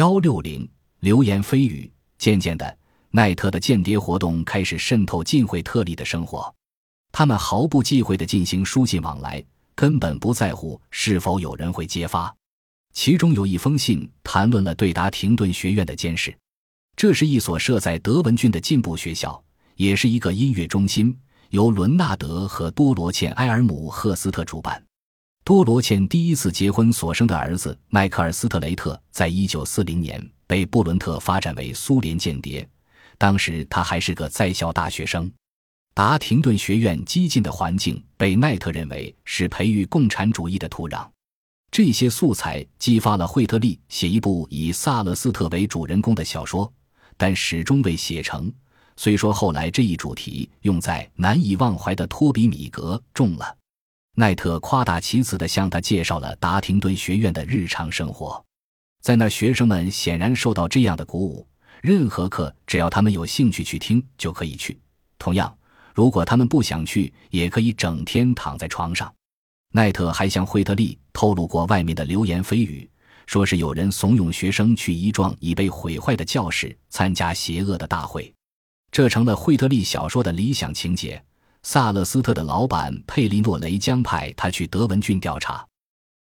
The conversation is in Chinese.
幺六零流言蜚语，渐渐的，奈特的间谍活动开始渗透进惠特利的生活。他们毫不忌讳地进行书信往来，根本不在乎是否有人会揭发。其中有一封信谈论了对达廷顿学院的监视。这是一所设在德文郡的进步学校，也是一个音乐中心，由伦纳德和多罗茜·埃尔姆·赫斯特主办。多罗茜第一次结婚所生的儿子迈克尔·斯特雷特，在一九四零年被布伦特发展为苏联间谍，当时他还是个在校大学生。达廷顿学院激进的环境被奈特认为是培育共产主义的土壤。这些素材激发了惠特利写一部以萨勒斯特为主人公的小说，但始终未写成。虽说后来这一主题用在难以忘怀的托比米格中了。奈特夸大其词地向他介绍了达廷顿学院的日常生活，在那学生们显然受到这样的鼓舞，任何课只要他们有兴趣去听就可以去。同样，如果他们不想去，也可以整天躺在床上。奈特还向惠特利透露过外面的流言蜚语，说是有人怂恿学生去一幢已被毁坏的教室参加邪恶的大会，这成了惠特利小说的理想情节。萨勒斯特的老板佩利诺雷将派他去德文郡调查。